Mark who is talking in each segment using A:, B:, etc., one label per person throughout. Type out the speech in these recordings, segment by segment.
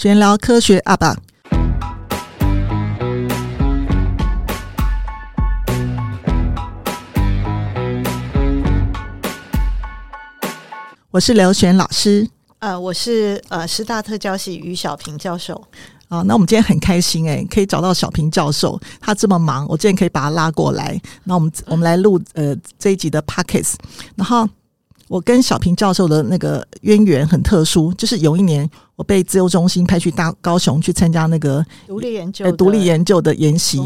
A: 闲聊科学阿爸，我是刘璇老师，
B: 呃，我是呃师大特教系于小平教授。
A: 啊，那我们今天很开心哎，可以找到小平教授，他这么忙，我今天可以把他拉过来。那我们我们来录呃这一集的 Podcast，然后我跟小平教授的那个渊源很特殊，就是有一年。我被自由中心派去大高雄去参加那个
B: 独立研究，
A: 独立研究的研习。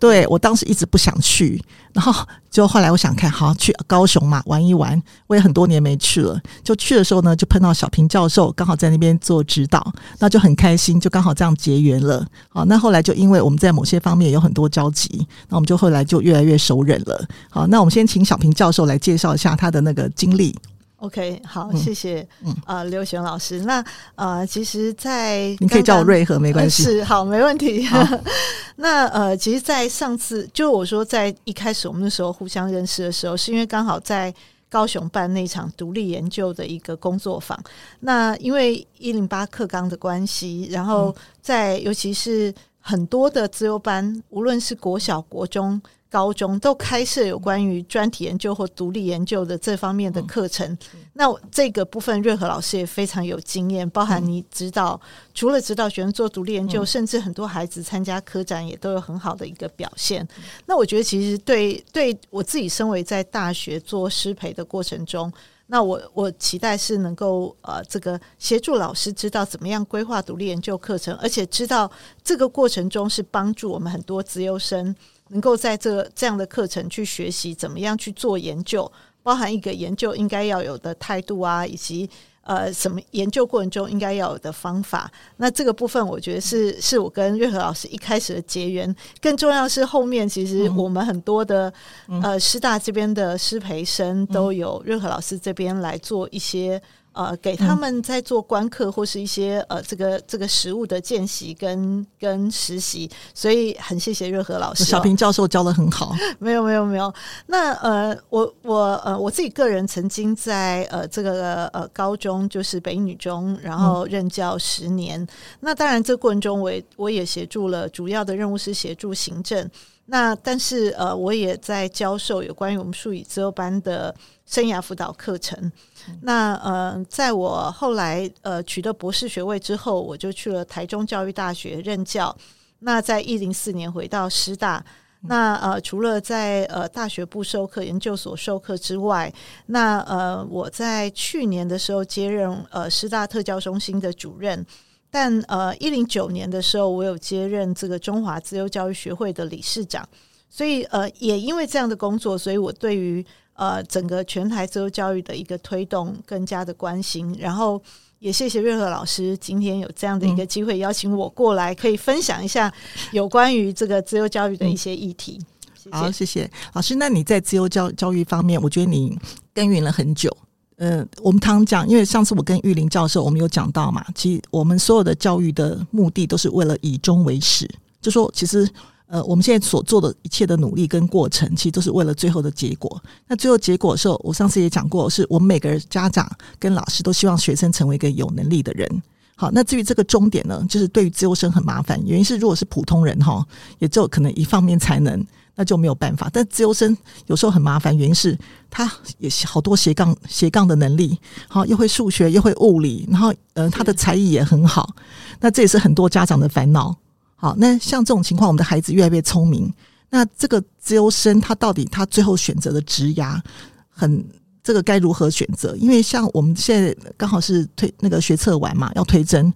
A: 对，我当时一直不想去，然后就后来我想看，好去高雄嘛，玩一玩。我也很多年没去了，就去的时候呢，就碰到小平教授，刚好在那边做指导，那就很开心，就刚好这样结缘了。好，那后来就因为我们在某些方面有很多交集，那我们就后来就越来越熟稔了。好，那我们先请小平教授来介绍一下他的那个经历。
B: OK，好，谢谢。嗯，啊、呃，刘璇老师，那呃，其实在，在
A: 你可以叫我瑞和，没关系、呃。
B: 是，好，没问题。那呃，其实，在上次就我说，在一开始我们那时候互相认识的时候，是因为刚好在高雄办那场独立研究的一个工作坊。那因为一零八课纲的关系，然后在尤其是很多的自由班，无论是国小、国中。高中都开设有关于专题研究或独立研究的这方面的课程，嗯、那这个部分瑞和老师也非常有经验，包含你指导，嗯、除了指导学生做独立研究，嗯、甚至很多孩子参加科展也都有很好的一个表现。嗯、那我觉得其实对对我自己身为在大学做师培的过程中，那我我期待是能够呃这个协助老师知道怎么样规划独立研究课程，而且知道这个过程中是帮助我们很多资优生。能够在这这样的课程去学习怎么样去做研究，包含一个研究应该要有的态度啊，以及呃什么研究过程中应该要有的方法。那这个部分我觉得是是我跟瑞和老师一开始的结缘。更重要是后面其实我们很多的、嗯、呃师大这边的师培生都有瑞和老师这边来做一些。呃，给他们在做观课或是一些呃，这个这个实务的见习跟跟实习，所以很谢谢热和老师、哦。
A: 小平教授教的很好。
B: 没有没有没有。那呃，我我呃，我自己个人曾经在呃这个呃高中，就是北女中，然后任教十年。嗯、那当然，这过程中我也我也协助了主要的任务是协助行政。那但是呃，我也在教授有关于我们数语资优班的生涯辅导课程。那呃，在我后来呃取得博士学位之后，我就去了台中教育大学任教。那在一零四年回到师大，那呃除了在呃大学部授课、研究所授课之外，那呃我在去年的时候接任呃师大特教中心的主任。但呃一零九年的时候，我有接任这个中华自由教育学会的理事长。所以呃也因为这样的工作，所以我对于呃，整个全台自由教育的一个推动更加的关心，然后也谢谢瑞和老师今天有这样的一个机会邀请我过来，可以分享一下 有关于这个自由教育的一些议题。
A: 嗯、谢谢好，谢谢老师。那你在自由教教育方面，我觉得你耕耘了很久。呃，我们常讲，因为上次我跟玉林教授我们有讲到嘛，其实我们所有的教育的目的都是为了以终为始，就说其实。呃，我们现在所做的一切的努力跟过程，其实都是为了最后的结果。那最后结果的时候，我上次也讲过，是我们每个人家长跟老师都希望学生成为一个有能力的人。好，那至于这个终点呢，就是对于自由生很麻烦，原因是如果是普通人哈，也就可能一方面才能，那就没有办法。但自由生有时候很麻烦，原因是他也好多斜杠斜杠的能力，好，又会数学又会物理，然后呃他的才艺也很好，那这也是很多家长的烦恼。好，那像这种情况，我们的孩子越来越聪明。那这个自由生他到底他最后选择的职涯，很这个该如何选择？因为像我们现在刚好是推那个学测完嘛，要推甄。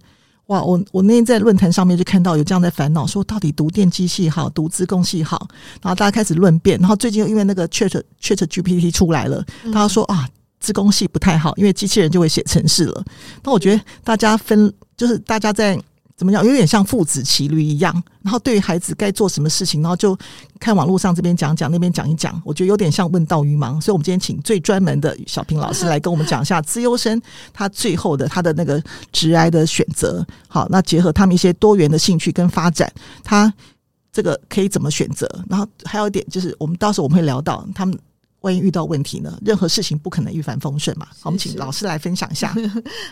A: 哇，我我那天在论坛上面就看到有这样的烦恼，说到底读电机系好，读资工系好，然后大家开始论辩。然后最近又因为那个 Chat Chat GPT 出来了，大家说啊，资工系不太好，因为机器人就会写程式了。那我觉得大家分就是大家在。怎么样？有点像父子骑驴一样，然后对于孩子该做什么事情，然后就看网络上这边讲讲，那边讲一讲。我觉得有点像问道于盲，所以我们今天请最专门的小平老师来跟我们讲一下资优生他最后的他的那个职涯的选择。好，那结合他们一些多元的兴趣跟发展，他这个可以怎么选择？然后还有一点就是，我们到时候我们会聊到他们万一遇到问题呢？任何事情不可能一帆风顺嘛。好，我们请老师来分享一下。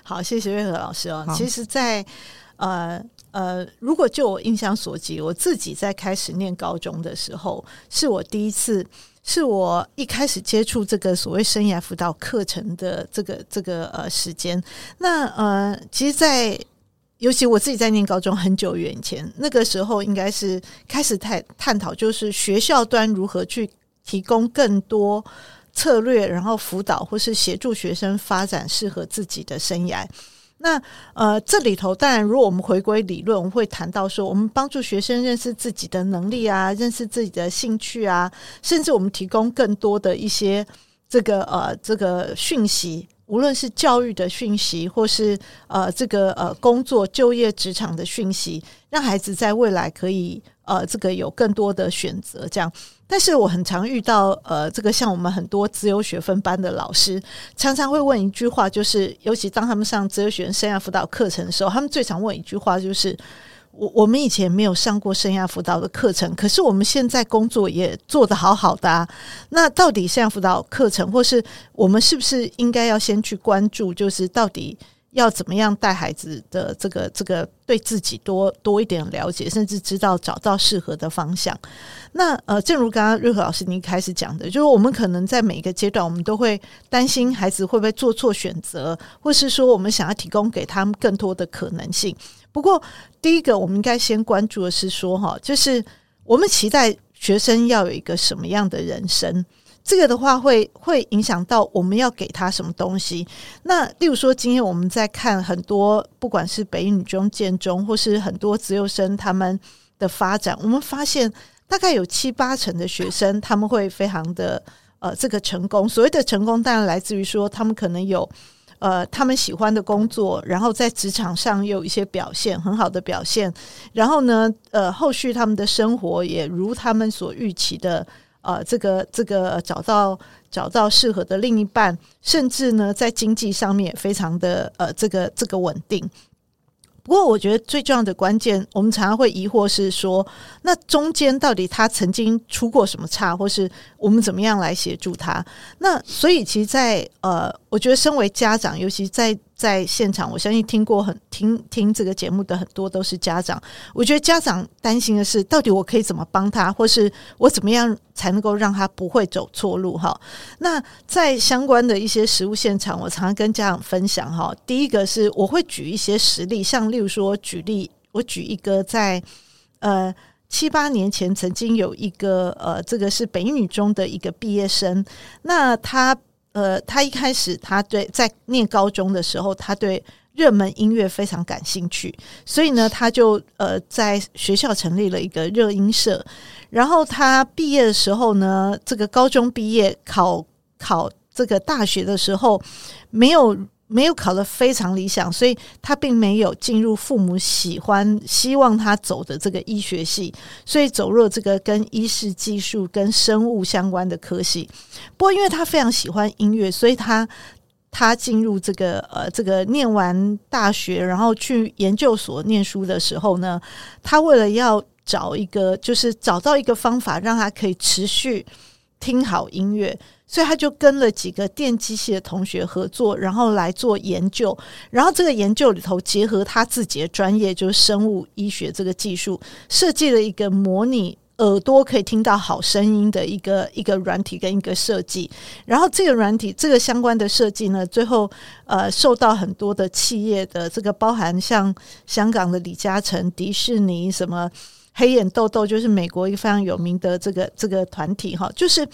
B: 好，谢谢瑞和老师哦。其实在，在呃呃，如果就我印象所及，我自己在开始念高中的时候，是我第一次，是我一开始接触这个所谓生涯辅导课程的这个这个呃时间。那呃，其实，在尤其我自己在念高中很久远前，那个时候应该是开始探探讨，就是学校端如何去。提供更多策略，然后辅导或是协助学生发展适合自己的生涯。那呃，这里头当然，如果我们回归理论，我们会谈到说，我们帮助学生认识自己的能力啊，认识自己的兴趣啊，甚至我们提供更多的一些这个呃这个讯息，无论是教育的讯息，或是呃这个呃工作就业职场的讯息，让孩子在未来可以呃这个有更多的选择，这样。但是我很常遇到，呃，这个像我们很多自由学分班的老师，常常会问一句话，就是，尤其当他们上自由学生生涯辅导课程的时候，他们最常问一句话，就是，我我们以前没有上过生涯辅导的课程，可是我们现在工作也做得好好的啊，那到底生涯辅导课程，或是我们是不是应该要先去关注，就是到底？要怎么样带孩子的这个这个对自己多多一点了解，甚至知道找到适合的方向。那呃，正如刚刚瑞和老师您开始讲的，就是我们可能在每一个阶段，我们都会担心孩子会不会做错选择，或是说我们想要提供给他们更多的可能性。不过，第一个我们应该先关注的是说，哈，就是我们期待学生要有一个什么样的人生。这个的话会会影响到我们要给他什么东西。那例如说，今天我们在看很多，不管是北女中、建中，或是很多资优生他们的发展，我们发现大概有七八成的学生他们会非常的呃这个成功。所谓的成功，当然来自于说他们可能有呃他们喜欢的工作，然后在职场上有一些表现很好的表现，然后呢呃后续他们的生活也如他们所预期的。呃，这个这个找到找到适合的另一半，甚至呢，在经济上面也非常的呃，这个这个稳定。不过，我觉得最重要的关键，我们常常会疑惑是说，那中间到底他曾经出过什么差，或是我们怎么样来协助他？那所以，其实在，在呃，我觉得身为家长，尤其在在现场，我相信听过很听听这个节目的很多都是家长。我觉得家长担心的是，到底我可以怎么帮他，或是我怎么样才能够让他不会走错路？哈，那在相关的一些实务现场，我常常跟家长分享哈。第一个是我会举一些实例，像。例如说，举例，我举一个在呃七八年前曾经有一个呃，这个是北女中的一个毕业生。那他呃，他一开始他对在念高中的时候，他对热门音乐非常感兴趣，所以呢，他就呃在学校成立了一个热音社。然后他毕业的时候呢，这个高中毕业考考这个大学的时候没有。没有考得非常理想，所以他并没有进入父母喜欢、希望他走的这个医学系，所以走入这个跟医事技术、跟生物相关的科系。不过，因为他非常喜欢音乐，所以他他进入这个呃这个念完大学，然后去研究所念书的时候呢，他为了要找一个，就是找到一个方法，让他可以持续听好音乐。所以他就跟了几个电机系的同学合作，然后来做研究。然后这个研究里头结合他自己的专业，就是生物医学这个技术，设计了一个模拟耳朵可以听到好声音的一个一个软体跟一个设计。然后这个软体这个相关的设计呢，最后呃受到很多的企业的这个包含像香港的李嘉诚、迪士尼什么黑眼豆豆，就是美国一个非常有名的这个这个团体哈，就是。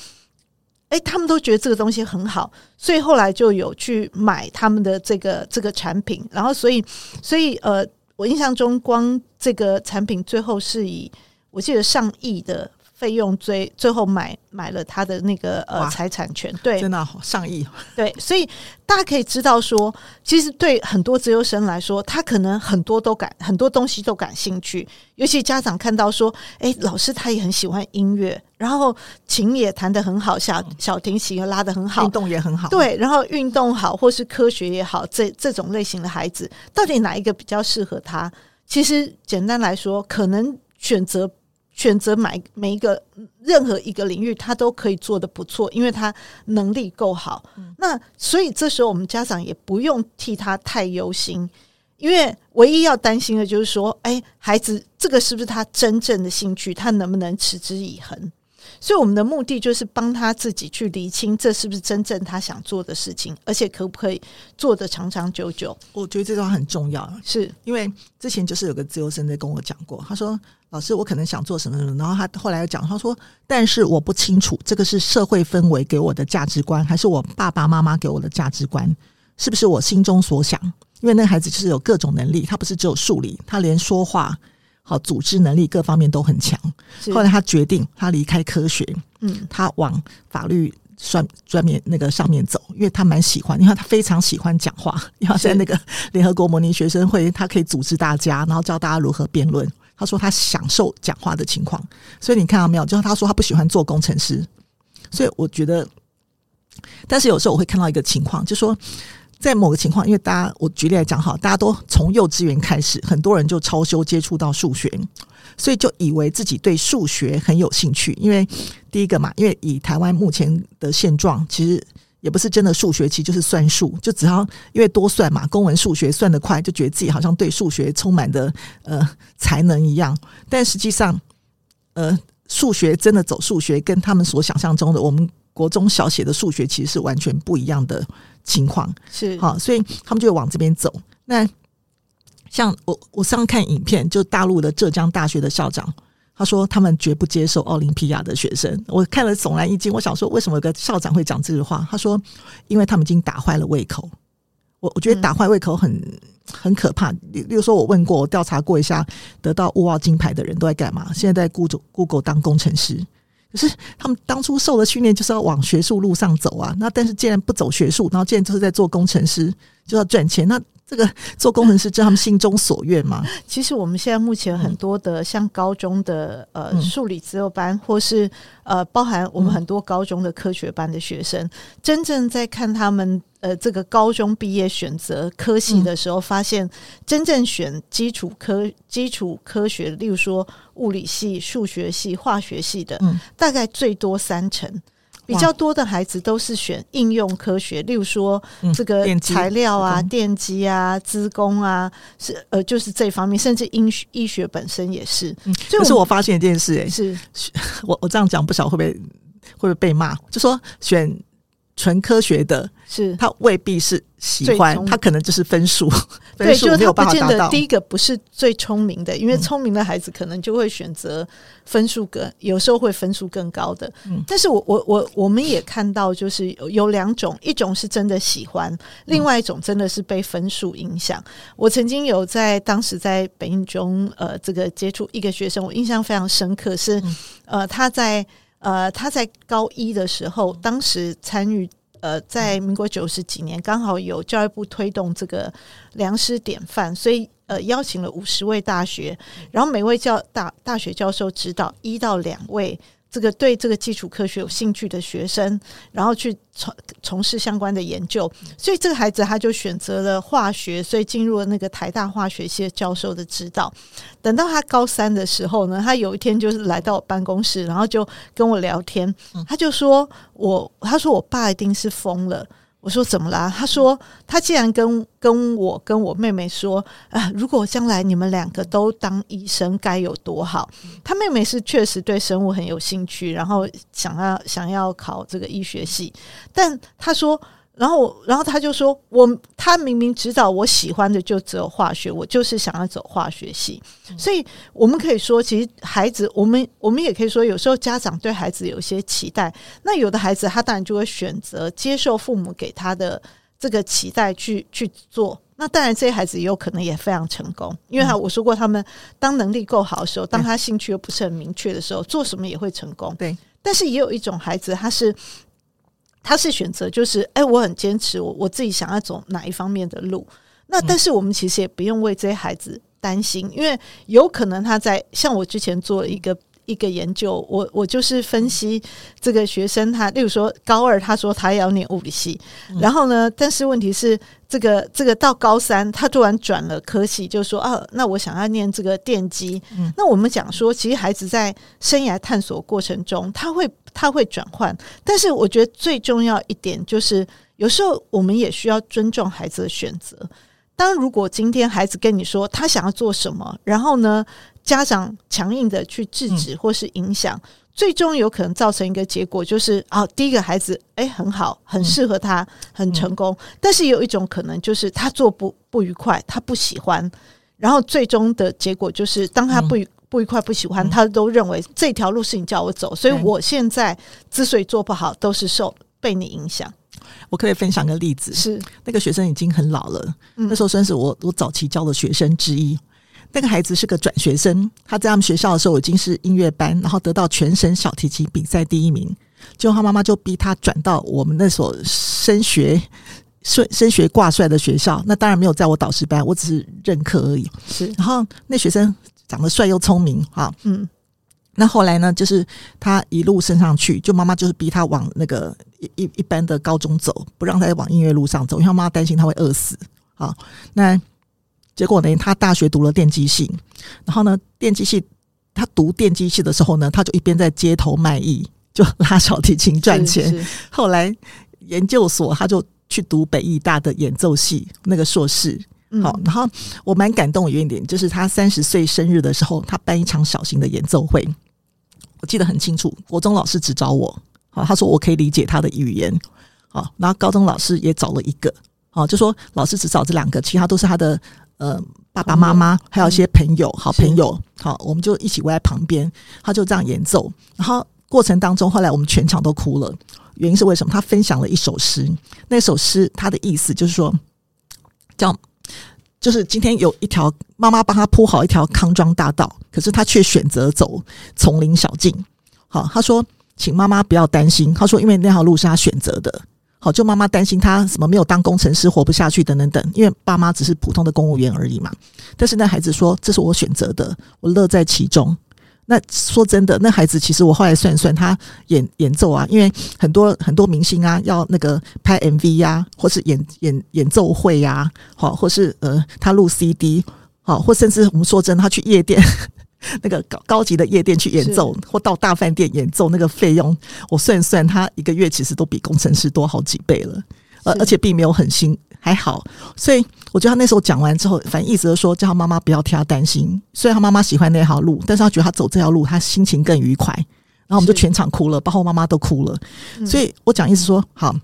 B: 诶，他们都觉得这个东西很好，所以后来就有去买他们的这个这个产品，然后所以所以呃，我印象中光这个产品最后是以我记得上亿的。费用最最后买买了他的那个呃财产权，对，
A: 真的上亿，
B: 对，所以大家可以知道说，其实对很多资优生来说，他可能很多都感很多东西都感兴趣，尤其家长看到说，哎，老师他也很喜欢音乐，然后琴也弹得很好，小小提琴也拉得很好，
A: 运动也很好，
B: 对，然后运动好或是科学也好，这这种类型的孩子，到底哪一个比较适合他？其实简单来说，可能选择。选择买每一个任何一个领域，他都可以做的不错，因为他能力够好。嗯、那所以这时候我们家长也不用替他太忧心，因为唯一要担心的就是说，哎，孩子这个是不是他真正的兴趣？他能不能持之以恒？所以我们的目的就是帮他自己去厘清，这是不是真正他想做的事情，而且可不可以做得长长久久？
A: 我觉得这段话很重要，
B: 是因为
A: 之前就是有个自由生在跟我讲过，他说：“老师，我可能想做什么什么。”然后他后来又讲，他说：“但是我不清楚这个是社会氛围给我的价值观，还是我爸爸妈妈给我的价值观，是不是我心中所想？因为那个孩子就是有各种能力，他不是只有数理，他连说话。”好，组织能力各方面都很强。后来他决定，他离开科学，嗯，他往法律专专面那个上面走，因为他蛮喜欢，因为他非常喜欢讲话。然后在那个联合国模拟学生会，他可以组织大家，然后教大家如何辩论。他说他享受讲话的情况，所以你看到没有？就是他说他不喜欢做工程师，所以我觉得，但是有时候我会看到一个情况，就说。在某个情况，因为大家，我举例来讲哈，大家都从幼稚园开始，很多人就超修接触到数学，所以就以为自己对数学很有兴趣。因为第一个嘛，因为以台湾目前的现状，其实也不是真的数学，其实就是算数，就只要因为多算嘛，公文数学算得快，就觉得自己好像对数学充满的呃才能一样。但实际上，呃，数学真的走数学，跟他们所想象中的我们国中小写的数学，其实是完全不一样的。情况
B: 是
A: 好，所以他们就会往这边走。那像我，我上次看影片，就大陆的浙江大学的校长，他说他们绝不接受奥林匹亚的学生。我看了悚然一惊，我想说，为什么有个校长会讲这句话？他说，因为他们已经打坏了胃口。我我觉得打坏胃口很、很可怕。例如说，我问过，我调查过一下，得到沃奥金牌的人都在干嘛？现在在 Google Google 当工程师。可是他们当初受的训练就是要往学术路上走啊，那但是既然不走学术，然后既然就是在做工程师，就要赚钱，那这个做工程师是他们心中所愿吗？
B: 其实我们现在目前很多的像高中的呃数理资优班，或是呃包含我们很多高中的科学班的学生，真正在看他们。呃，这个高中毕业选择科系的时候，发现真正选基础科、基础科学，例如说物理系、数学系、化学系的，大概最多三成。比较多的孩子都是选应用科学，例如说这个材料啊、电机啊、资工啊，是呃，就是这方面，甚至医医学本身也是。
A: 所以可是我发现一件事，欸，
B: 是
A: 我我这样讲不晓得会不会会不会被骂，就说选。纯科学的，
B: 是
A: 他未必是喜欢，他可能就是分数，
B: 对，就他不见得第一个不是最聪明的，因为聪明的孩子可能就会选择分数更，有时候会分数更高的。嗯，但是我我我我们也看到，就是有有两种，一种是真的喜欢，另外一种真的是被分数影响。我曾经有在当时在北一中呃这个接触一个学生，我印象非常深刻，是呃他在。呃，他在高一的时候，当时参与呃，在民国九十几年，刚好有教育部推动这个良师典范，所以呃，邀请了五十位大学，然后每位教大大学教授指导一到两位。这个对这个基础科学有兴趣的学生，然后去从从事相关的研究，所以这个孩子他就选择了化学，所以进入了那个台大化学系教授的指导。等到他高三的时候呢，他有一天就是来到我办公室，然后就跟我聊天，他就说我，他说我爸一定是疯了。我说怎么啦？他说他既然跟跟我跟我妹妹说啊，如果将来你们两个都当医生，该有多好。他妹妹是确实对生物很有兴趣，然后想要想要考这个医学系，但他说。然后，然后他就说：“我他明明知道我喜欢的就只有化学，我就是想要走化学系。所以，我们可以说，其实孩子，我们我们也可以说，有时候家长对孩子有些期待。那有的孩子，他当然就会选择接受父母给他的这个期待去去做。那当然，这些孩子也有可能也非常成功，因为他我说过，他们当能力够好的时候，当他兴趣又不是很明确的时候，做什么也会成功。对，但是也有一种孩子，他是。”他是选择，就是哎、欸，我很坚持，我我自己想要走哪一方面的路。那但是我们其实也不用为这些孩子担心，因为有可能他在像我之前做了一个一个研究，我我就是分析这个学生他，例如说高二，他说他要念物理系，嗯、然后呢，但是问题是这个这个到高三，他突然转了科系，就说啊，那我想要念这个电机。嗯、那我们讲说，其实孩子在生涯探索过程中，他会他会转换，但是我觉得最重要一点就是，有时候我们也需要尊重孩子的选择。当如果今天孩子跟你说他想要做什么，然后呢，家长强硬的去制止或是影响，嗯、最终有可能造成一个结果，就是啊，第一个孩子哎很好，很适合他，嗯、很成功。嗯、但是有一种可能就是他做不不愉快，他不喜欢，然后最终的结果就是当他不愉不愉快、不喜欢，嗯、他都认为这条路是你叫我走，所以我现在之所以做不好，都是受被你影响。
A: 我可以分享个例子，
B: 是
A: 那个学生已经很老了，嗯、那时候算是我我早期教的学生之一。那个孩子是个转学生，他在他们学校的时候已经是音乐班，然后得到全省小提琴比赛第一名。结果他妈妈就逼他转到我们那所升学升升学挂帅的学校。那当然没有在我导师班，我只是任课而已。
B: 是，
A: 然后那学生长得帅又聪明，哈，
B: 嗯。
A: 那后来呢，就是他一路升上去，就妈妈就是逼他往那个一一一般的高中走，不让他往音乐路上走，因为他妈妈担心他会饿死。好，那结果呢，他大学读了电机系，然后呢，电机系他读电机系的时候呢，他就一边在街头卖艺，就拉小提琴赚钱。后来研究所他就去读北艺大的演奏系那个硕士。好，然后我蛮感动的一点就是他三十岁生日的时候，他办一场小型的演奏会。我记得很清楚，国中老师只找我，好，他说我可以理解他的语言，好，然后高中老师也找了一个，好，就说老师只找这两个，其他都是他的呃爸爸妈妈，还有一些朋友，好朋友，好，我们就一起围在旁边，他就这样演奏，然后过程当中，后来我们全场都哭了，原因是为什么？他分享了一首诗，那首诗他的意思就是说，叫。就是今天有一条妈妈帮他铺好一条康庄大道，可是他却选择走丛林小径。好，他说：“请妈妈不要担心。”他说：“因为那条路是他选择的。”好，就妈妈担心他什么没有当工程师活不下去等等等，因为爸妈只是普通的公务员而已嘛。但是那孩子说：“这是我选择的，我乐在其中。”那说真的，那孩子其实我后来算算，他演演奏啊，因为很多很多明星啊，要那个拍 MV 呀、啊，或是演演演奏会呀、啊，好，或是呃，他录 CD，好，或甚至我们说真的，他去夜店 那个高高级的夜店去演奏，或到大饭店演奏，那个费用我算算，他一个月其实都比工程师多好几倍了，而而且并没有很新。还好，所以我觉得他那时候讲完之后，反正意思就是说，叫他妈妈不要替他担心。虽然他妈妈喜欢那条路，但是他觉得他走这条路，他心情更愉快。然后我们就全场哭了，包括妈妈都哭了。所以我讲意思说，好，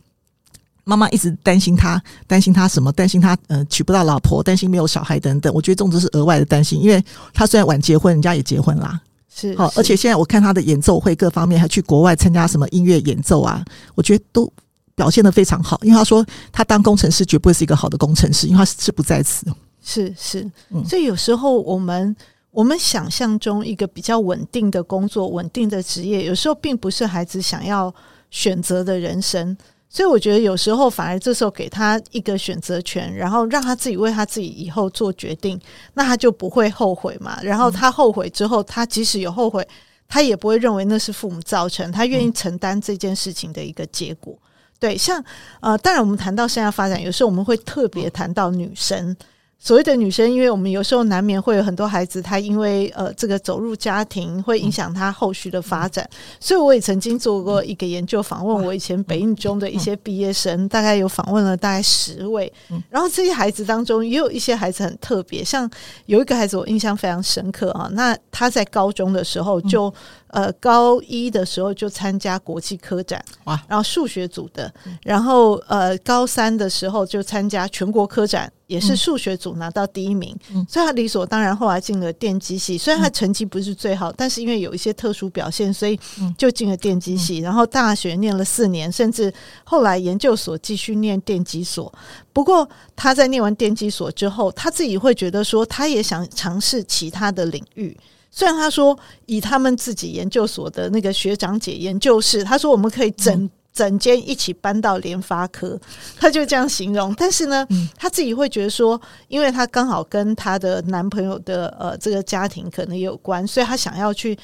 A: 妈妈一直担心他，担心他什么？担心他呃娶不到老婆，担心没有小孩等等。我觉得这种都是额外的担心，因为他虽然晚结婚，人家也结婚啦。
B: 是
A: 好，而且现在我看他的演奏会各方面，还去国外参加什么音乐演奏啊，我觉得都。表现的非常好，因为他说他当工程师绝不会是一个好的工程师，因为他是不在此。
B: 是是，所以有时候我们我们想象中一个比较稳定的工作、稳定的职业，有时候并不是孩子想要选择的人生。所以我觉得有时候反而这时候给他一个选择权，然后让他自己为他自己以后做决定，那他就不会后悔嘛。然后他后悔之后，他即使有后悔，他也不会认为那是父母造成，他愿意承担这件事情的一个结果。对，像呃，当然我们谈到生涯发展，有时候我们会特别谈到女生。所谓的女生，因为我们有时候难免会有很多孩子，他因为呃这个走入家庭，会影响他后续的发展。所以我也曾经做过一个研究，访问我以前北印中的一些毕业生，大概有访问了大概十位。然后这些孩子当中，也有一些孩子很特别，像有一个孩子我印象非常深刻啊。那他在高中的时候就。呃，高一的时候就参加国际科展，哇，然后数学组的，然后呃，高三的时候就参加全国科展，也是数学组拿到第一名，嗯，所以他理所当然后来进了电机系。虽然他成绩不是最好，但是因为有一些特殊表现，所以就进了电机系。然后大学念了四年，甚至后来研究所继续念电机所。不过他在念完电机所之后，他自己会觉得说，他也想尝试其他的领域。虽然他说以他们自己研究所的那个学长姐研究室，他说我们可以整整间一起搬到联发科，他就这样形容。但是呢，他自己会觉得说，因为他刚好跟他的男朋友的呃这个家庭可能有关，所以他想要去。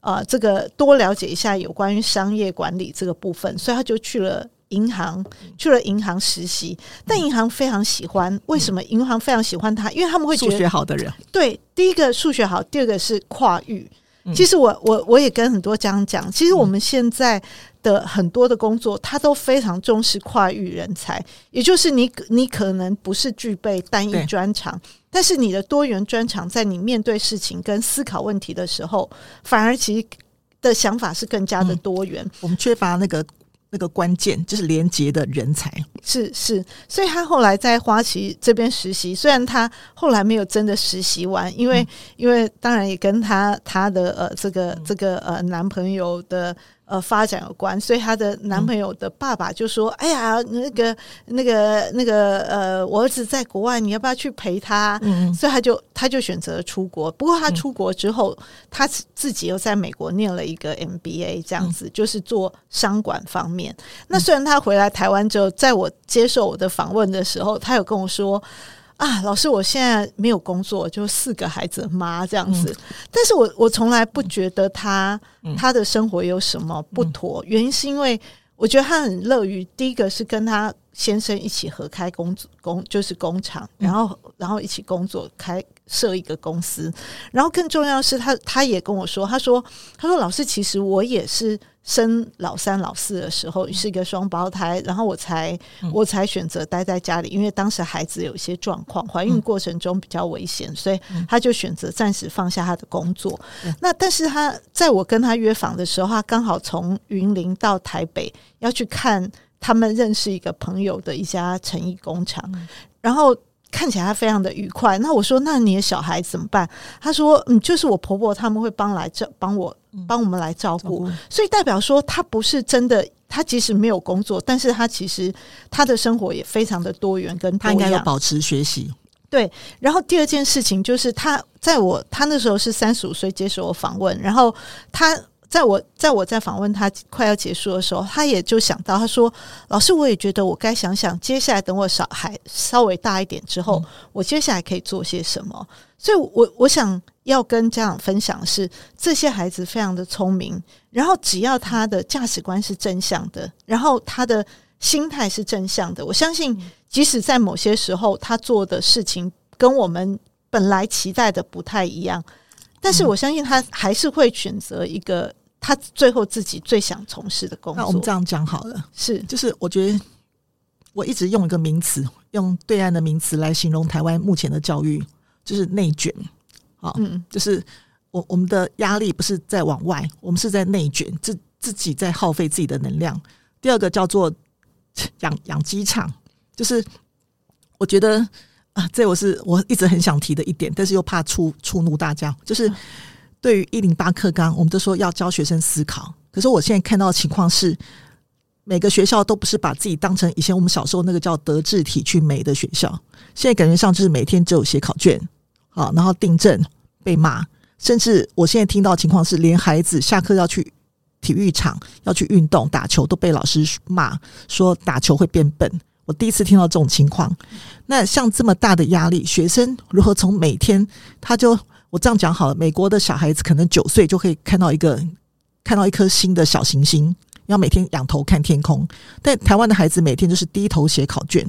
B: 呃这个多了解一下有关于商业管理这个部分，所以他就去了银行，去了银行实习。但银行非常喜欢，为什么银行非常喜欢他？因为他们会觉得
A: 数学好的人，
B: 对，第一个数学好，第二个是跨域。其实我我我也跟很多家长讲，其实我们现在的很多的工作，他都非常重视跨域人才，也就是你你可能不是具备单一专长，但是你的多元专长，在你面对事情跟思考问题的时候，反而其实的想法是更加的多元。
A: 我们缺乏那个。那个关键就是连接的人才，
B: 是是，所以他后来在花旗这边实习，虽然他后来没有真的实习完，因为、嗯、因为当然也跟他他的呃这个这个呃男朋友的。呃，发展有关，所以她的男朋友的爸爸就说：“嗯、哎呀，那个、那个、那个，呃，我儿子在国外，你要不要去陪他？”嗯，所以他就他就选择了出国。不过他出国之后，嗯、他自己又在美国念了一个 MBA，这样子、嗯、就是做商管方面。那虽然他回来台湾之后，在我接受我的访问的时候，他有跟我说。啊，老师，我现在没有工作，就四个孩子的妈这样子。嗯、但是我我从来不觉得他、嗯、他的生活有什么不妥，嗯、原因是因为我觉得他很乐于第一个是跟他先生一起合开工工就是工厂，嗯、然后然后一起工作开设一个公司，然后更重要的是他他也跟我说，他说他说老师，其实我也是。生老三、老四的时候是一个双胞胎，然后我才我才选择待在家里，因为当时孩子有一些状况，怀孕过程中比较危险，所以他就选择暂时放下他的工作。那但是他在我跟他约访的时候，他刚好从云林到台北要去看他们认识一个朋友的一家成衣工厂，然后。看起来他非常的愉快。那我说，那你的小孩怎么办？他说，嗯，就是我婆婆他们会帮来这帮我帮我们来照顾。所以代表说，他不是真的，他即使没有工作，但是他其实他的生活也非常的多元跟。
A: 他应该要保持学习。
B: 对。然后第二件事情就是，他在我他那时候是三十五岁接受我访问，然后他。在我在我在访问他快要结束的时候，他也就想到，他说：“老师，我也觉得我该想想，接下来等我小孩稍微大一点之后，嗯、我接下来可以做些什么。”所以我，我我想要跟家长分享的是，这些孩子非常的聪明，然后只要他的价值观是正向的，然后他的心态是正向的，我相信，即使在某些时候他做的事情跟我们本来期待的不太一样。但是我相信他还是会选择一个他最后自己最想从事的工作。
A: 那我们这样讲好了，
B: 是
A: 就是我觉得我一直用一个名词，用对岸的名词来形容台湾目前的教育，就是内卷。好，嗯，就是我我们的压力不是在往外，我们是在内卷，自自己在耗费自己的能量。第二个叫做养养鸡场，就是我觉得。这我是我一直很想提的一点，但是又怕触触怒大家。就是对于一零八课纲，我们都说要教学生思考，可是我现在看到的情况是，每个学校都不是把自己当成以前我们小时候那个叫德智体去美的学校，现在感觉上就是每天只有写考卷，好，然后订正被骂，甚至我现在听到的情况是，连孩子下课要去体育场要去运动打球，都被老师骂说打球会变笨。我第一次听到这种情况，那像这么大的压力，学生如何从每天他就我这样讲好了，美国的小孩子可能九岁就可以看到一个看到一颗新的小行星，要每天仰头看天空，但台湾的孩子每天就是低头写考卷，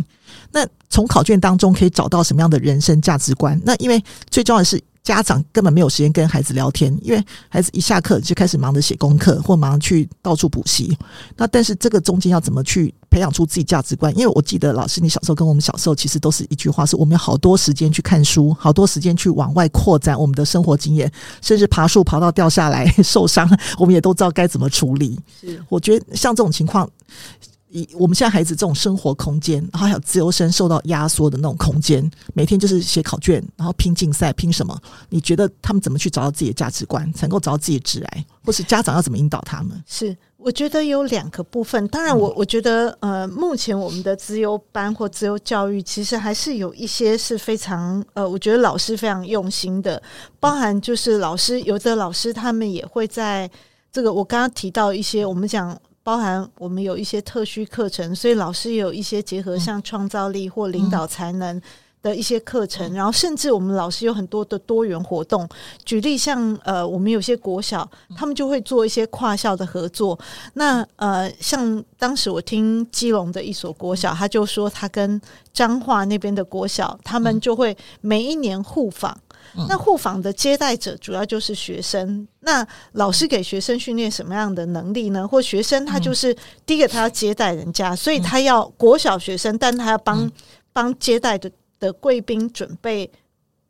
A: 那从考卷当中可以找到什么样的人生价值观？那因为最重要的是。家长根本没有时间跟孩子聊天，因为孩子一下课就开始忙着写功课，或忙去到处补习。那但是这个中间要怎么去培养出自己价值观？因为我记得老师，你小时候跟我们小时候其实都是一句话，是我们有好多时间去看书，好多时间去往外扩展我们的生活经验，甚至爬树爬到掉下来受伤，我们也都知道该怎么处理。是，我觉得像这种情况。以我们现在孩子这种生活空间，然后还有自由生受到压缩的那种空间，每天就是写考卷，然后拼竞赛，拼什么？你觉得他们怎么去找到自己的价值观，才能够找到自己的挚爱，或是家长要怎么引导他们？
B: 是，我觉得有两个部分。当然我，我我觉得，呃，目前我们的资优班或资优教育，其实还是有一些是非常，呃，我觉得老师非常用心的，包含就是老师，有的老师他们也会在这个我刚刚提到一些，我们讲。包含我们有一些特需课程，所以老师也有一些结合像创造力或领导才能的一些课程，然后甚至我们老师有很多的多元活动。举例像呃，我们有些国小，他们就会做一些跨校的合作。那呃，像当时我听基隆的一所国小，他就说他跟彰化那边的国小，他们就会每一年互访。那互访的接待者主要就是学生。那老师给学生训练什么样的能力呢？或学生他就是第一个，他要接待人家，所以他要国小学生，但他要帮帮接待的。的贵宾准备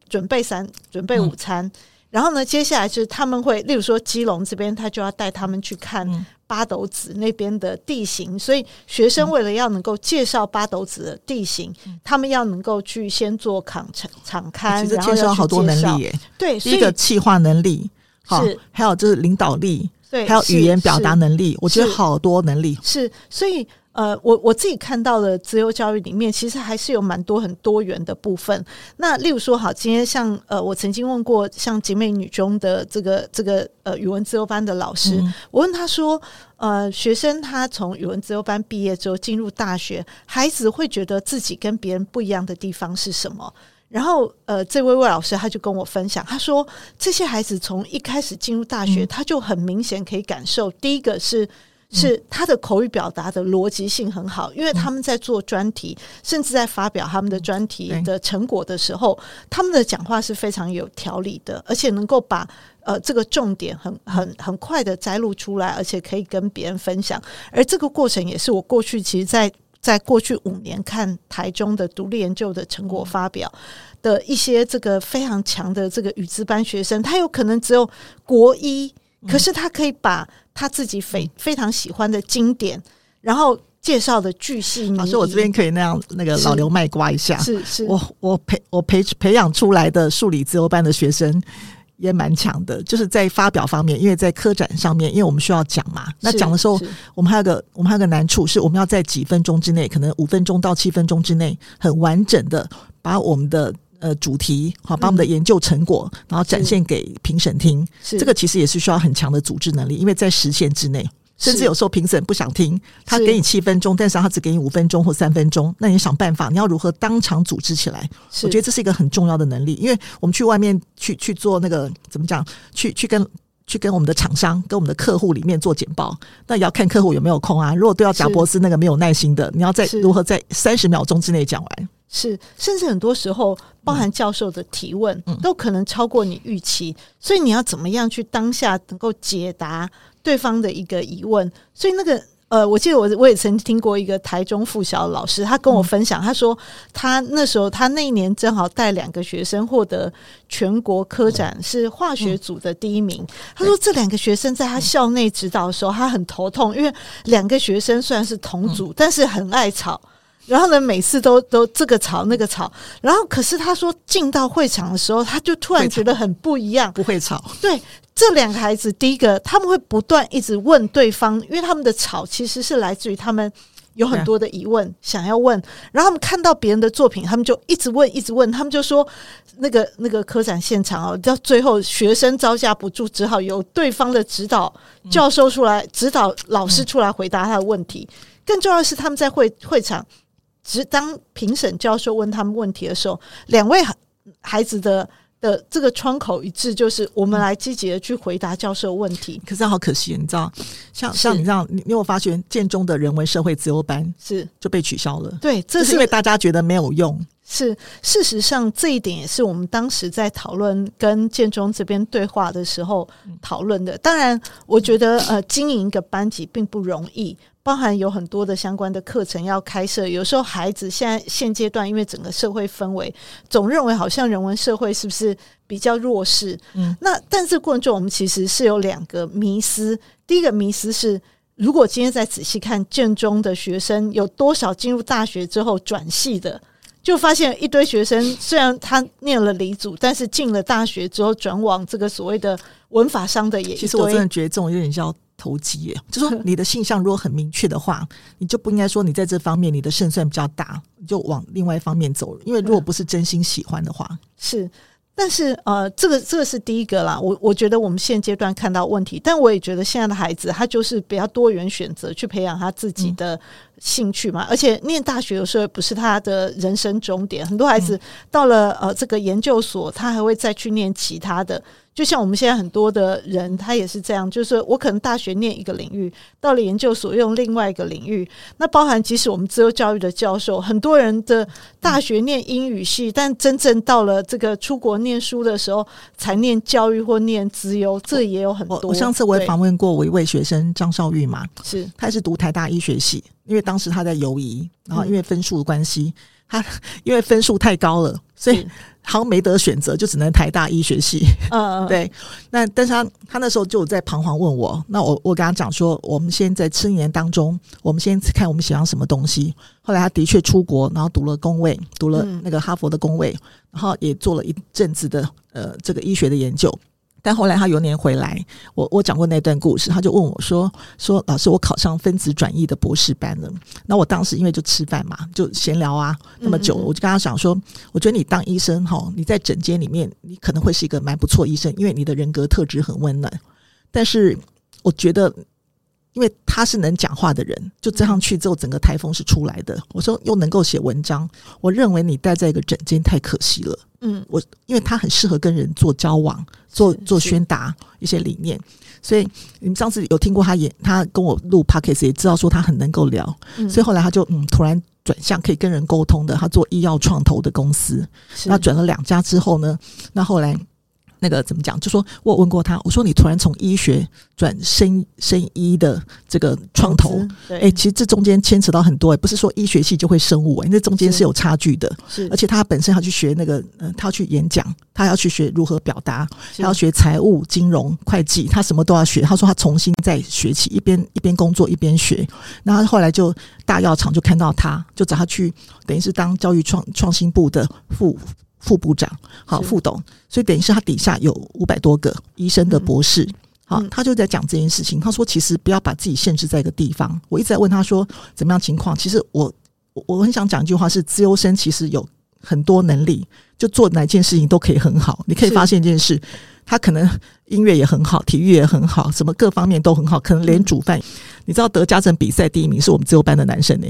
B: 准备三准备午餐，嗯、然后呢，接下来就是他们会，例如说基隆这边，他就要带他们去看八斗子那边的地形，嗯、所以学生为了要能够介绍八斗子的地形，嗯、他们要能够去先做场场开，
A: 其实介绍好多能力耶。
B: 对，
A: 第一个企划能力好，还有就是领导力，对，还有语言表达能力，我觉得好多能力。
B: 是，所以。呃，我我自己看到的自由教育里面，其实还是有蛮多很多元的部分。那例如说，好，今天像呃，我曾经问过像景美女中的这个这个呃语文自由班的老师，嗯、我问他说，呃，学生他从语文自由班毕业之后进入大学，孩子会觉得自己跟别人不一样的地方是什么？然后呃，这位魏老师他就跟我分享，他说这些孩子从一开始进入大学，嗯、他就很明显可以感受，第一个是。是他的口语表达的逻辑性很好，因为他们在做专题，甚至在发表他们的专题的成果的时候，他们的讲话是非常有条理的，而且能够把呃这个重点很很很快的摘录出来，而且可以跟别人分享。而这个过程也是我过去其实在在过去五年看台中的独立研究的成果发表的一些这个非常强的这个语资班学生，他有可能只有国一。可是他可以把他自己非非常喜欢的经典，然后介绍的巨细。
A: 老师，我这边可以那样那个老刘卖瓜一下。
B: 是是，
A: 我我培我培培养出来的数理自由班的学生也蛮强的，就是在发表方面，因为在科展上面，因为我们需要讲嘛。那讲的时候，我们还有个我们还有个难处是，我们要在几分钟之内，可能五分钟到七分钟之内，很完整的把我们的。呃，主题好，把我们的研究成果，嗯、然后展现给评审听。是这个其实也是需要很强的组织能力，因为在时限之内，甚至有时候评审不想听，他给你七分钟，但是他只给你五分钟或三分钟，那你想办法，你要如何当场组织起来？是我觉得这是一个很重要的能力，因为我们去外面去去做那个怎么讲，去去跟去跟我们的厂商、跟我们的客户里面做简报，那也要看客户有没有空啊。如果都要贾伯斯那个没有耐心的，你要在如何在三十秒钟之内讲完？
B: 是，甚至很多时候，包含教授的提问，嗯、都可能超过你预期，所以你要怎么样去当下能够解答对方的一个疑问？所以那个呃，我记得我我也曾听过一个台中附小的老师，他跟我分享，嗯、他说他那时候他那一年正好带两个学生获得全国科展是化学组的第一名。嗯、他说这两个学生在他校内指导的时候，他很头痛，因为两个学生虽然是同组，嗯、但是很爱吵。然后呢，每次都都这个吵那个吵，然后可是他说进到会场的时候，他就突然觉得很不一样，
A: 不会吵。
B: 对，这两个孩子，第一个他们会不断一直问对方，因为他们的吵其实是来自于他们有很多的疑问、啊、想要问，然后他们看到别人的作品，他们就一直问一直问，他们就说那个那个科展现场哦，到最后学生招架不住，只好由对方的指导教授出来、嗯、指导老师出来回答他的问题。嗯、更重要的是，他们在会会场。只当评审教授问他们问题的时候，两位孩子的的这个窗口一致，就是我们来积极的去回答教授问题。
A: 可是好可惜，你知道，像像你这样，你你有发觉建中的人文社会自由班是就被取消了？对，这是，是因为大家觉得没有用。
B: 是，事实上这一点也是我们当时在讨论跟建中这边对话的时候讨论的。当然，我觉得呃，经营一个班级并不容易。包含有很多的相关的课程要开设，有时候孩子现在现阶段，因为整个社会氛围，总认为好像人文社会是不是比较弱势？嗯，那但是过程中，我们其实是有两个迷思。第一个迷思是，如果今天再仔细看建中的学生有多少进入大学之后转系的，就发现一堆学生虽然他念了理组，但是进了大学之后转往这个所谓的文法商的也。
A: 其实我真的觉得这种有点像。投机耶，就说你的性向如果很明确的话，你就不应该说你在这方面你的胜算比较大，你就往另外一方面走。因为如果不是真心喜欢的话，嗯、
B: 是。但是呃，这个这个是第一个啦。我我觉得我们现阶段看到问题，但我也觉得现在的孩子他就是比较多元选择去培养他自己的兴趣嘛，而且念大学有时候不是他的人生终点，很多孩子到了呃这个研究所，他还会再去念其他的。就像我们现在很多的人，他也是这样，就是我可能大学念一个领域，到了研究所用另外一个领域。那包含即使我们自由教育的教授，很多人的大学念英语系，但真正到了这个出国念书的时候，才念教育或念资优，这也有很多。
A: 我，我上次我也访问过我一位学生张少玉嘛，
B: 是
A: 他是读台大医学系，因为当时他在犹疑，然后因为分数的关系，他 因为分数太高了，所以。好像没得选择，就只能台大医学系。嗯，对。那但是他他那时候就在彷徨问我，那我我跟他讲说，我们现在七年当中，我们先看我们喜欢什么东西。后来他的确出国，然后读了工位，读了那个哈佛的工位，然后也做了一阵子的呃这个医学的研究。但后来他有年回来，我我讲过那段故事，他就问我说：“说老师，我考上分子转译的博士班了。”那我当时因为就吃饭嘛，就闲聊啊那么久了，我就跟他讲说：“我觉得你当医生哈，你在诊间里面，你可能会是一个蛮不错医生，因为你的人格特质很温暖。但是我觉得，因为他是能讲话的人，就这样去之后，整个台风是出来的。我说又能够写文章，我认为你待在一个诊间太可惜了。”嗯，我因为他很适合跟人做交往，做做宣达一些理念，所以你们上次有听过他演，他跟我录 podcast 也知道说他很能够聊，嗯、所以后来他就嗯突然转向可以跟人沟通的，他做医药创投的公司，那转了两家之后呢，那后来。那个怎么讲？就说我问过他，我说你突然从医学转生生医的这个创投，哎、欸，其实这中间牵扯到很多，哎，不是说医学系就会生物，哎，那中间是有差距的。是，而且他本身要去学那个，呃，他要去演讲，他要去学如何表达，他要学财务、金融、会计，他什么都要学。他说他重新再学起，一边一边工作一边学。然后后来就大药厂就看到他，就找他去，等于是当教育创创新部的副。副部长，好，副董，所以等于是他底下有五百多个医生的博士，好，他就在讲这件事情。他说，其实不要把自己限制在一个地方。我一直在问他说，怎么样情况？其实我我我很想讲一句话，是自由生其实有很多能力，就做哪件事情都可以很好。你可以发现一件事。他可能音乐也很好，体育也很好，什么各方面都很好，可能连煮饭。你知道得家政比赛第一名是我们自由班的男生呢。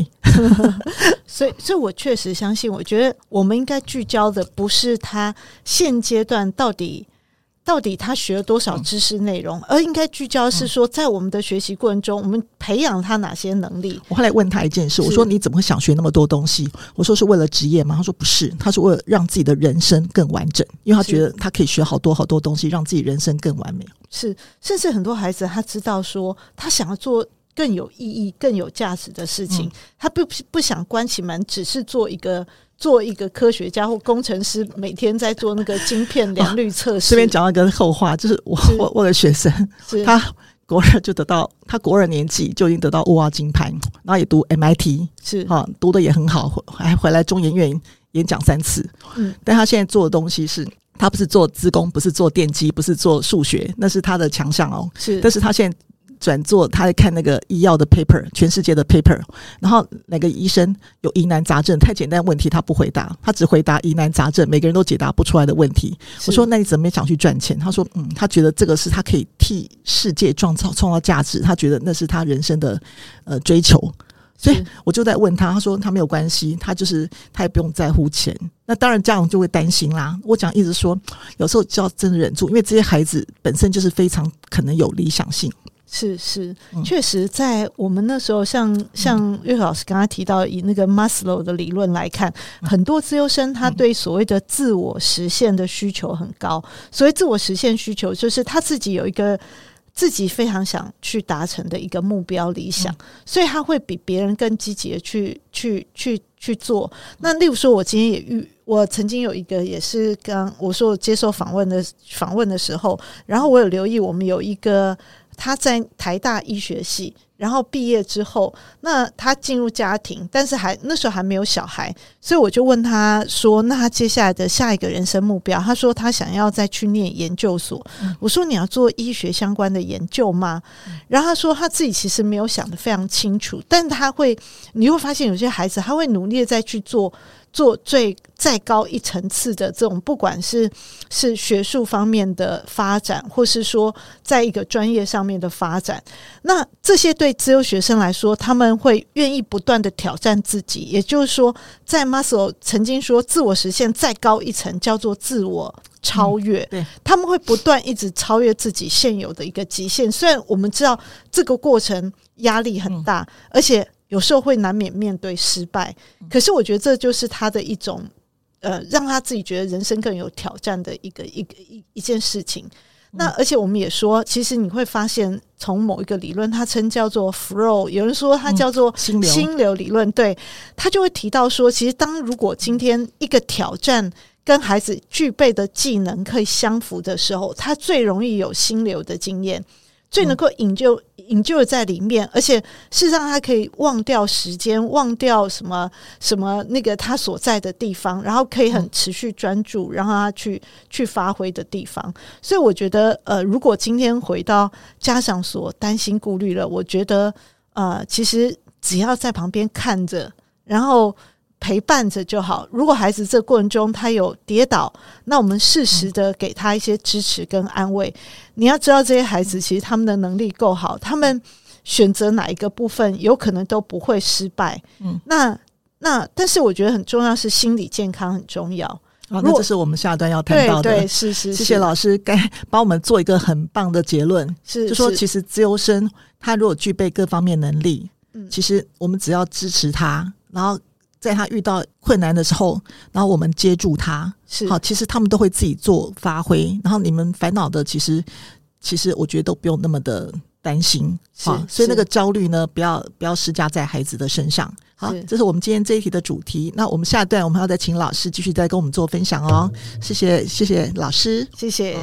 B: 所以，所以我确实相信，我觉得我们应该聚焦的不是他现阶段到底。到底他学了多少知识内容？而应该聚焦是说，在我们的学习过程中，我们培养他哪些能力？
A: 我后来问他一件事，我说：“你怎么会想学那么多东西？”我说：“是为了职业吗？”他说：“不是，他是为了让自己的人生更完整，因为他觉得他可以学好多好多东西，让自己人生更完美。”
B: 是，甚至很多孩子他知道说，他想要做更有意义、更有价值的事情，他不不想关起门，只是做一个。做一个科学家或工程师，每天在做那个晶片良率测试。
A: 这边讲到一个后话，就是我是我我的学生，他国二就得到，他国二年级就已经得到物化金牌，然后也读 MIT，是啊，读的也很好，还回来中研院演讲三次。嗯，但他现在做的东西是，他不是做资工，不是做电机，不是做数学，那是他的强项哦。是，但是他现在。转做他在看那个医药的 paper，全世界的 paper，然后哪个医生有疑难杂症，太简单问题他不回答，他只回答疑难杂症，每个人都解答不出来的问题。我说，那你怎么想去赚钱？他说嗯，他觉得这个是他可以替世界创造创造价值，他觉得那是他人生的呃追求。所以我就在问他，他说他没有关系，他就是他也不用在乎钱。那当然家长就会担心啦。我讲一直说，有时候就要真的忍住，因为这些孩子本身就是非常可能有理想性。
B: 是是，确实，在我们那时候，像像岳老师刚刚提到，以那个 Maslow 的理论来看，很多资优生他对所谓的自我实现的需求很高。所谓自我实现需求，就是他自己有一个自己非常想去达成的一个目标理想，所以他会比别人更积极的去去去去做。那例如说，我今天也遇，我曾经有一个也是刚我说我接受访问的访问的时候，然后我有留意，我们有一个。他在台大医学系，然后毕业之后，那他进入家庭，但是还那时候还没有小孩，所以我就问他说：“那他接下来的下一个人生目标？”他说：“他想要再去念研究所。嗯”我说：“你要做医学相关的研究吗？”嗯、然后他说：“他自己其实没有想得非常清楚，但他会，你会发现有些孩子他会努力的再去做做最再高一层次的这种，不管是是学术方面的发展，或是说在一个专业上面的发展，那这些对自由学生来说，他们会愿意不断的挑战自己。也就是说，在 Maslow 曾经说，自我实现再高一层叫做自我超越。
A: 嗯、对，
B: 他们会不断一直超越自己现有的一个极限。虽然我们知道这个过程压力很大，嗯、而且。有时候会难免面对失败，可是我觉得这就是他的一种，呃，让他自己觉得人生更有挑战的一个一个一一件事情。那而且我们也说，其实你会发现，从某一个理论，它称叫做 flow，有人说它叫做心流心流理论，对，他就会提到说，其实当如果今天一个挑战跟孩子具备的技能可以相符的时候，他最容易有心流的经验。最能够引就引就在里面，而且事实上他可以忘掉时间，忘掉什么什么那个他所在的地方，然后可以很持续专注，让他去去发挥的地方。所以我觉得，呃，如果今天回到家长所担心顾虑了，我觉得，呃，其实只要在旁边看着，然后。陪伴着就好。如果孩子这过程中他有跌倒，那我们适时的给他一些支持跟安慰。你要知道，这些孩子其实他们的能力够好，他们选择哪一个部分有可能都不会失败。嗯，那那但是我觉得很重要是心理健康很重要。
A: 啊，那这是我们下段要谈到的。
B: 对，对，是是，是。
A: 谢谢老师，该帮我们做一个很棒的结论。
B: 是，
A: 就说其实自由生他如果具备各方面能力，嗯，其实我们只要支持他，然后。在他遇到困难的时候，然后我们接住他，是好，其实他们都会自己做发挥。然后你们烦恼的，其实其实我觉得都不用那么的担心，好，所以那个焦虑呢，不要不要施加在孩子的身上。好，这是我们今天这一题的主题。那我们下一段我们要再请老师继续再跟我们做分享哦。谢谢谢谢老师，
B: 谢谢。